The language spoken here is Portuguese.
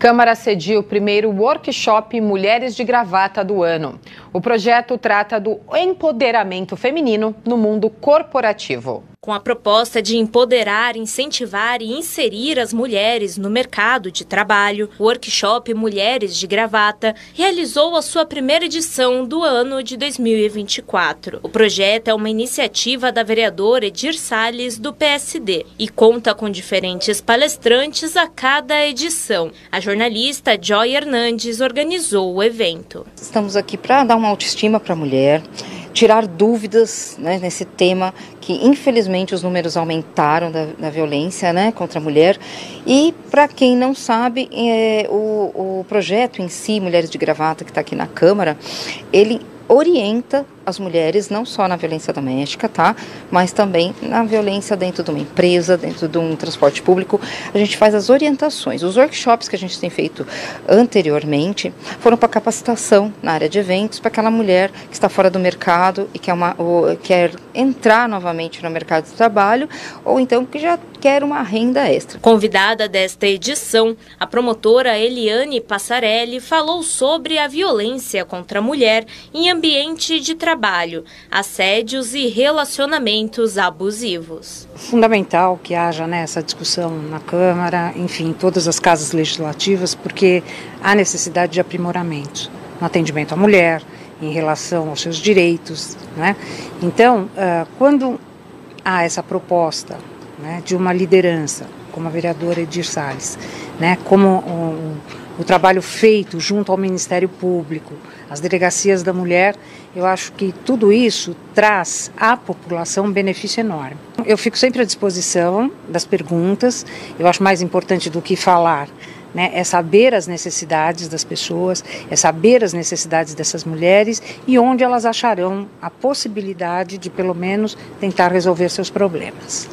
Câmara cedia o primeiro workshop Mulheres de Gravata do ano. O projeto trata do empoderamento feminino no mundo corporativo com a proposta de empoderar, incentivar e inserir as mulheres no mercado de trabalho, o workshop Mulheres de Gravata realizou a sua primeira edição do ano de 2024. O projeto é uma iniciativa da vereadora Edir Salles, do PSD, e conta com diferentes palestrantes a cada edição. A jornalista Joy Hernandes organizou o evento. Estamos aqui para dar uma autoestima para a mulher tirar dúvidas né, nesse tema que infelizmente os números aumentaram da, da violência né, contra a mulher. E para quem não sabe é, o, o projeto em si Mulheres de Gravata que está aqui na Câmara ele orienta as mulheres não só na violência doméstica, tá? Mas também na violência dentro de uma empresa, dentro de um transporte público. A gente faz as orientações. Os workshops que a gente tem feito anteriormente foram para capacitação na área de eventos para aquela mulher que está fora do mercado e quer, uma, quer entrar novamente no mercado de trabalho ou então que já quer uma renda extra. Convidada desta edição, a promotora Eliane Passarelli falou sobre a violência contra a mulher em ambiente de trabalho trabalho, assédios e relacionamentos abusivos. Fundamental que haja né, essa discussão na Câmara, enfim, em todas as casas legislativas, porque há necessidade de aprimoramento no atendimento à mulher, em relação aos seus direitos. Né? Então, uh, quando há essa proposta né, de uma liderança, como a vereadora Edir Salles, né, como um, o trabalho feito junto ao Ministério Público, as delegacias da mulher, eu acho que tudo isso traz à população um benefício enorme. Eu fico sempre à disposição das perguntas, eu acho mais importante do que falar. Né, é saber as necessidades das pessoas, é saber as necessidades dessas mulheres e onde elas acharão a possibilidade de, pelo menos, tentar resolver seus problemas.